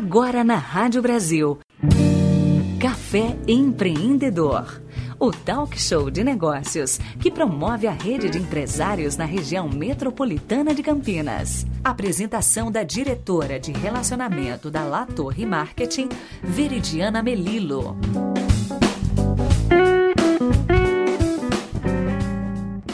Agora na Rádio Brasil. Café Empreendedor. O talk show de negócios que promove a rede de empresários na região metropolitana de Campinas. Apresentação da diretora de relacionamento da La Torre Marketing, Veridiana Melilo.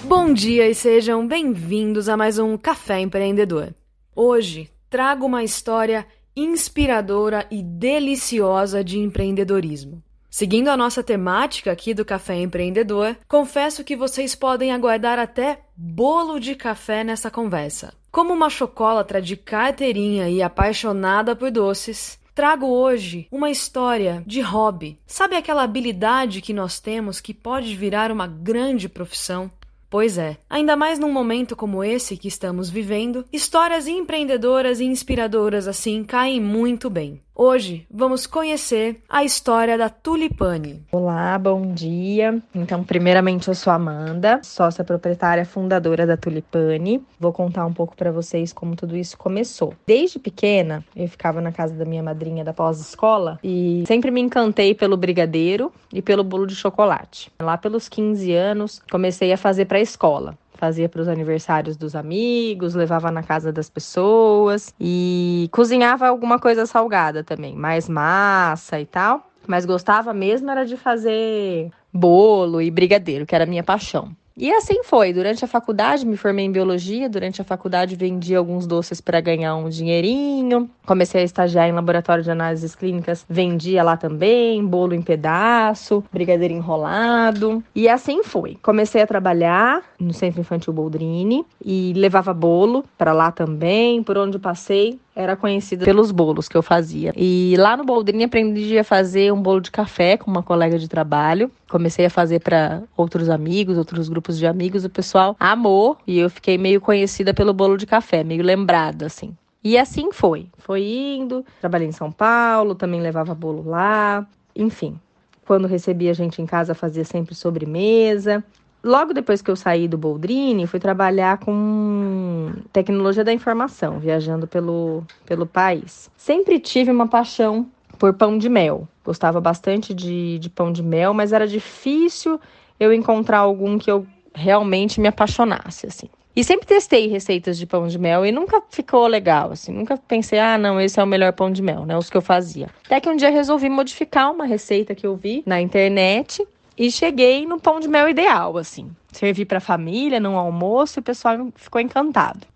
Bom dia e sejam bem-vindos a mais um Café Empreendedor. Hoje trago uma história inspiradora e deliciosa de empreendedorismo. Seguindo a nossa temática aqui do Café Empreendedor, confesso que vocês podem aguardar até bolo de café nessa conversa. Como uma chocolatra de carteirinha e apaixonada por doces, trago hoje uma história de hobby. Sabe aquela habilidade que nós temos que pode virar uma grande profissão? Pois é, ainda mais num momento como esse que estamos vivendo, histórias empreendedoras e inspiradoras assim caem muito bem. Hoje vamos conhecer a história da Tulipane. Olá, bom dia. Então, primeiramente, eu sou Amanda, sócia proprietária fundadora da Tulipane. Vou contar um pouco para vocês como tudo isso começou. Desde pequena, eu ficava na casa da minha madrinha da pós-escola e sempre me encantei pelo brigadeiro e pelo bolo de chocolate. Lá pelos 15 anos, comecei a fazer para a escola fazia para os aniversários dos amigos, levava na casa das pessoas e cozinhava alguma coisa salgada também, mais massa e tal. Mas gostava mesmo era de fazer bolo e brigadeiro, que era a minha paixão. E assim foi. Durante a faculdade, me formei em biologia. Durante a faculdade, vendi alguns doces para ganhar um dinheirinho. Comecei a estagiar em laboratório de análises clínicas, vendia lá também, bolo em pedaço, brigadeiro enrolado. E assim foi. Comecei a trabalhar no Centro Infantil Boldrini e levava bolo para lá também. Por onde passei, era conhecida pelos bolos que eu fazia. E lá no Boldrini aprendi a fazer um bolo de café com uma colega de trabalho. Comecei a fazer para outros amigos, outros grupos de amigos. O pessoal amou e eu fiquei meio conhecida pelo bolo de café, meio lembrada assim. E assim foi. Foi indo. Trabalhei em São Paulo, também levava bolo lá. Enfim, quando recebia gente em casa, fazia sempre sobremesa. Logo depois que eu saí do Boldrini, fui trabalhar com tecnologia da informação, viajando pelo, pelo país. Sempre tive uma paixão por pão de mel. Gostava bastante de, de pão de mel, mas era difícil eu encontrar algum que eu realmente me apaixonasse, assim. E sempre testei receitas de pão de mel e nunca ficou legal, assim. Nunca pensei, ah, não, esse é o melhor pão de mel, né? Os que eu fazia. Até que um dia resolvi modificar uma receita que eu vi na internet e cheguei no pão de mel ideal, assim. Servi para a família, num almoço, e o pessoal ficou encantado.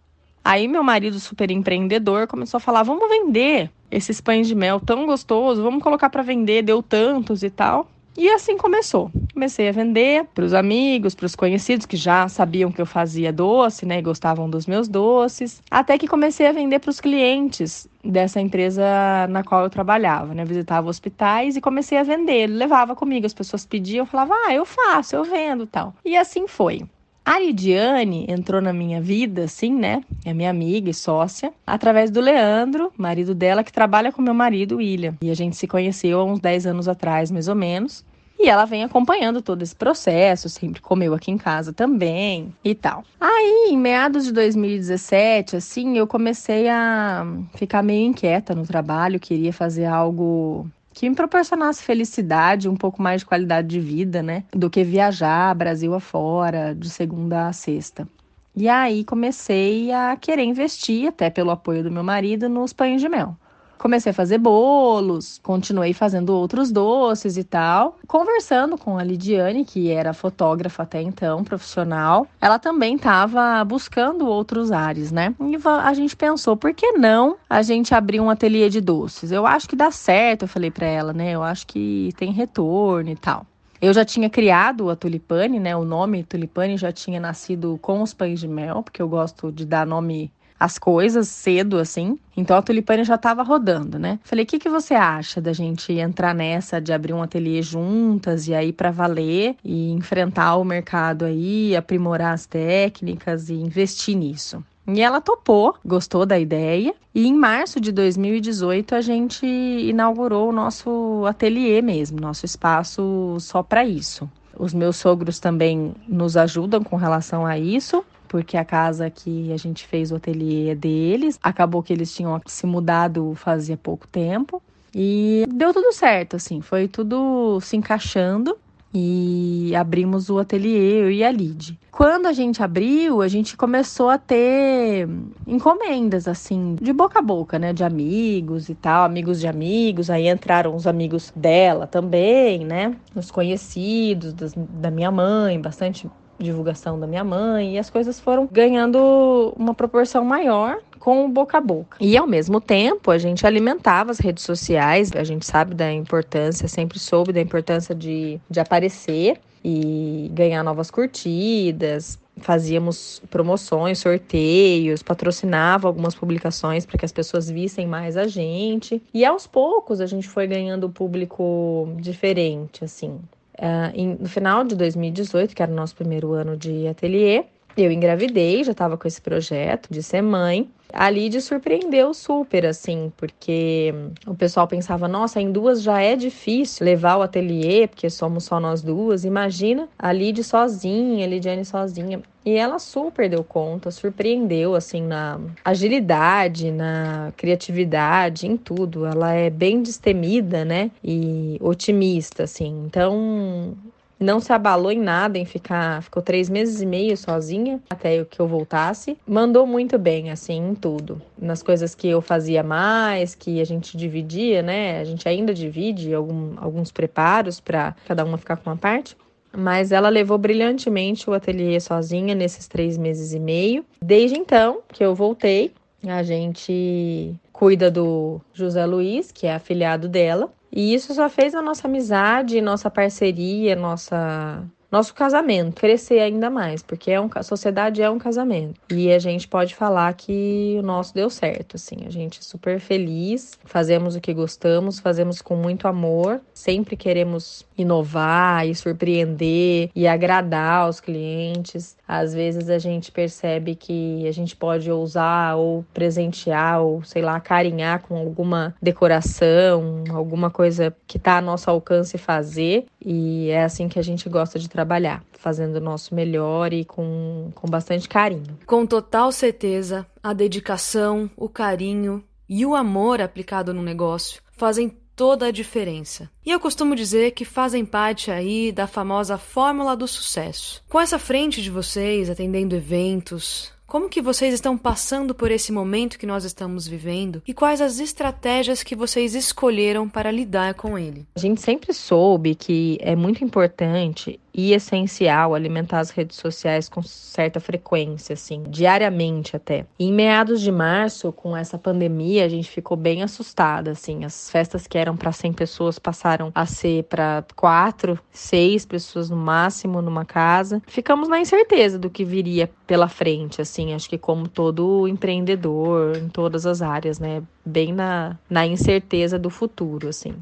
Aí meu marido, super empreendedor, começou a falar: vamos vender esses pães de mel tão gostosos, vamos colocar para vender, deu tantos e tal. E assim começou. Comecei a vender para os amigos, para os conhecidos que já sabiam que eu fazia doce, né, e gostavam dos meus doces, até que comecei a vender para os clientes dessa empresa na qual eu trabalhava, né? Visitava hospitais e comecei a vender. Levava comigo, as pessoas pediam, eu falava: "Ah, eu faço, eu vendo", tal. E assim foi. A Lidiane entrou na minha vida, assim, né? É minha amiga e sócia, através do Leandro, marido dela, que trabalha com meu marido, William. E a gente se conheceu há uns 10 anos atrás, mais ou menos. E ela vem acompanhando todo esse processo, sempre comeu aqui em casa também e tal. Aí, em meados de 2017, assim, eu comecei a ficar meio inquieta no trabalho, queria fazer algo que me proporcionasse felicidade, um pouco mais de qualidade de vida, né? Do que viajar Brasil afora, de segunda a sexta. E aí comecei a querer investir, até pelo apoio do meu marido, nos pães de mel. Comecei a fazer bolos, continuei fazendo outros doces e tal. Conversando com a Lidiane, que era fotógrafa até então, profissional, ela também estava buscando outros ares, né? E a gente pensou, por que não a gente abrir um ateliê de doces? Eu acho que dá certo, eu falei para ela, né? Eu acho que tem retorno e tal. Eu já tinha criado a Tulipane, né? O nome Tulipane já tinha nascido com os pães de mel, porque eu gosto de dar nome as coisas cedo, assim. Então a Tulipane já estava rodando, né? Falei, o que, que você acha da gente entrar nessa, de abrir um ateliê juntas e aí para valer e enfrentar o mercado aí, aprimorar as técnicas e investir nisso? E ela topou, gostou da ideia. E em março de 2018 a gente inaugurou o nosso ateliê mesmo, nosso espaço só para isso. Os meus sogros também nos ajudam com relação a isso. Porque a casa que a gente fez o ateliê é deles. Acabou que eles tinham se mudado fazia pouco tempo. E deu tudo certo, assim, foi tudo se encaixando e abrimos o ateliê, eu e a Lid. Quando a gente abriu, a gente começou a ter encomendas, assim, de boca a boca, né? De amigos e tal, amigos de amigos. Aí entraram os amigos dela também, né? Os conhecidos das, da minha mãe, bastante divulgação da minha mãe, e as coisas foram ganhando uma proporção maior com o boca a boca. E ao mesmo tempo, a gente alimentava as redes sociais, a gente sabe da importância, sempre soube da importância de, de aparecer e ganhar novas curtidas. Fazíamos promoções, sorteios, patrocinava algumas publicações para que as pessoas vissem mais a gente. E aos poucos a gente foi ganhando público diferente, assim. Uh, em, no final de 2018, que era o nosso primeiro ano de ateliê, eu engravidei, já estava com esse projeto de ser mãe. A Lid surpreendeu super, assim, porque o pessoal pensava, nossa, em duas já é difícil levar o ateliê, porque somos só nós duas. Imagina a Lid sozinha, a Lidiane sozinha. E ela super deu conta, surpreendeu, assim, na agilidade, na criatividade, em tudo. Ela é bem destemida, né? E otimista, assim. Então, não se abalou em nada em ficar, ficou três meses e meio sozinha até que eu voltasse. Mandou muito bem, assim, em tudo. Nas coisas que eu fazia mais, que a gente dividia, né? A gente ainda divide algum, alguns preparos para cada uma ficar com uma parte. Mas ela levou brilhantemente o ateliê sozinha nesses três meses e meio. Desde então que eu voltei, a gente cuida do José Luiz, que é afiliado dela, e isso só fez a nossa amizade, nossa parceria, nossa nosso casamento crescer ainda mais, porque é um, a sociedade é um casamento. E a gente pode falar que o nosso deu certo, assim. A gente é super feliz, fazemos o que gostamos, fazemos com muito amor, sempre queremos inovar e surpreender e agradar os clientes. Às vezes a gente percebe que a gente pode ousar ou presentear ou, sei lá, carinhar com alguma decoração, alguma coisa que está a nosso alcance fazer. E é assim que a gente gosta de trabalhar, fazendo o nosso melhor e com, com bastante carinho. Com total certeza, a dedicação, o carinho e o amor aplicado no negócio fazem toda a diferença. E eu costumo dizer que fazem parte aí da famosa fórmula do sucesso. Com essa frente de vocês, atendendo eventos, como que vocês estão passando por esse momento que nós estamos vivendo e quais as estratégias que vocês escolheram para lidar com ele? A gente sempre soube que é muito importante e essencial alimentar as redes sociais com certa frequência, assim, diariamente até. E em meados de março, com essa pandemia, a gente ficou bem assustada, assim. As festas que eram para 100 pessoas passaram a ser para 4, 6 pessoas no máximo numa casa. Ficamos na incerteza do que viria pela frente, assim, acho que como todo empreendedor em todas as áreas, né? Bem na, na incerteza do futuro, assim.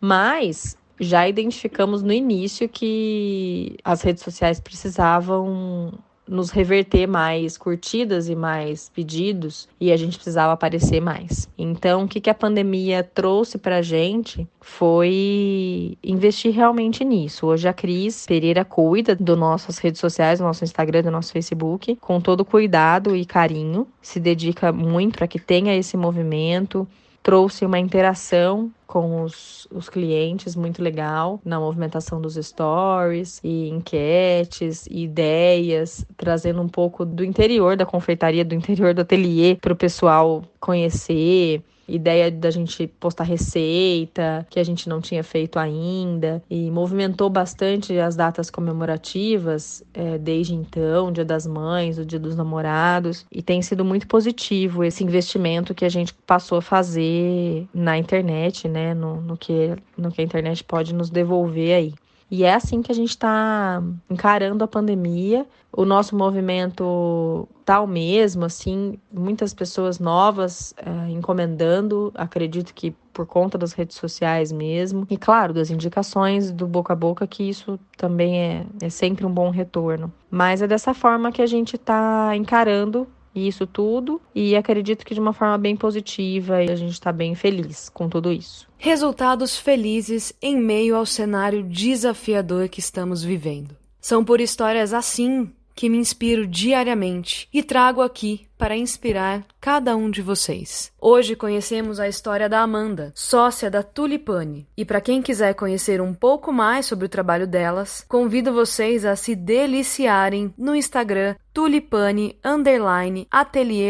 Mas já identificamos no início que as redes sociais precisavam nos reverter mais curtidas e mais pedidos e a gente precisava aparecer mais. Então, o que, que a pandemia trouxe para a gente foi investir realmente nisso. Hoje a Cris Pereira cuida das nossas redes sociais, do nosso Instagram, do nosso Facebook, com todo cuidado e carinho, se dedica muito para que tenha esse movimento, trouxe uma interação com os, os clientes muito legal na movimentação dos stories e enquetes e ideias, trazendo um pouco do interior da confeitaria, do interior do ateliê para o pessoal conhecer ideia da gente postar receita, que a gente não tinha feito ainda, e movimentou bastante as datas comemorativas é, desde então, Dia das Mães, o Dia dos Namorados, e tem sido muito positivo esse investimento que a gente passou a fazer na internet, né, no, no, que, no que a internet pode nos devolver aí. E é assim que a gente está encarando a pandemia. O nosso movimento tá o mesmo, assim, muitas pessoas novas é, encomendando, acredito que por conta das redes sociais mesmo. E claro, das indicações do boca a boca, que isso também é, é sempre um bom retorno. Mas é dessa forma que a gente está encarando isso tudo e acredito que de uma forma bem positiva e a gente está bem feliz com tudo isso. Resultados felizes em meio ao cenário desafiador que estamos vivendo. São por histórias assim que me inspiro diariamente e trago aqui para inspirar cada um de vocês. Hoje conhecemos a história da Amanda, sócia da Tulipane. E para quem quiser conhecer um pouco mais sobre o trabalho delas, convido vocês a se deliciarem no Instagram Tulipane Underline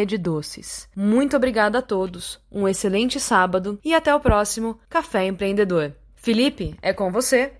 de Doces. Muito obrigada a todos, um excelente sábado e até o próximo Café Empreendedor. Felipe, é com você.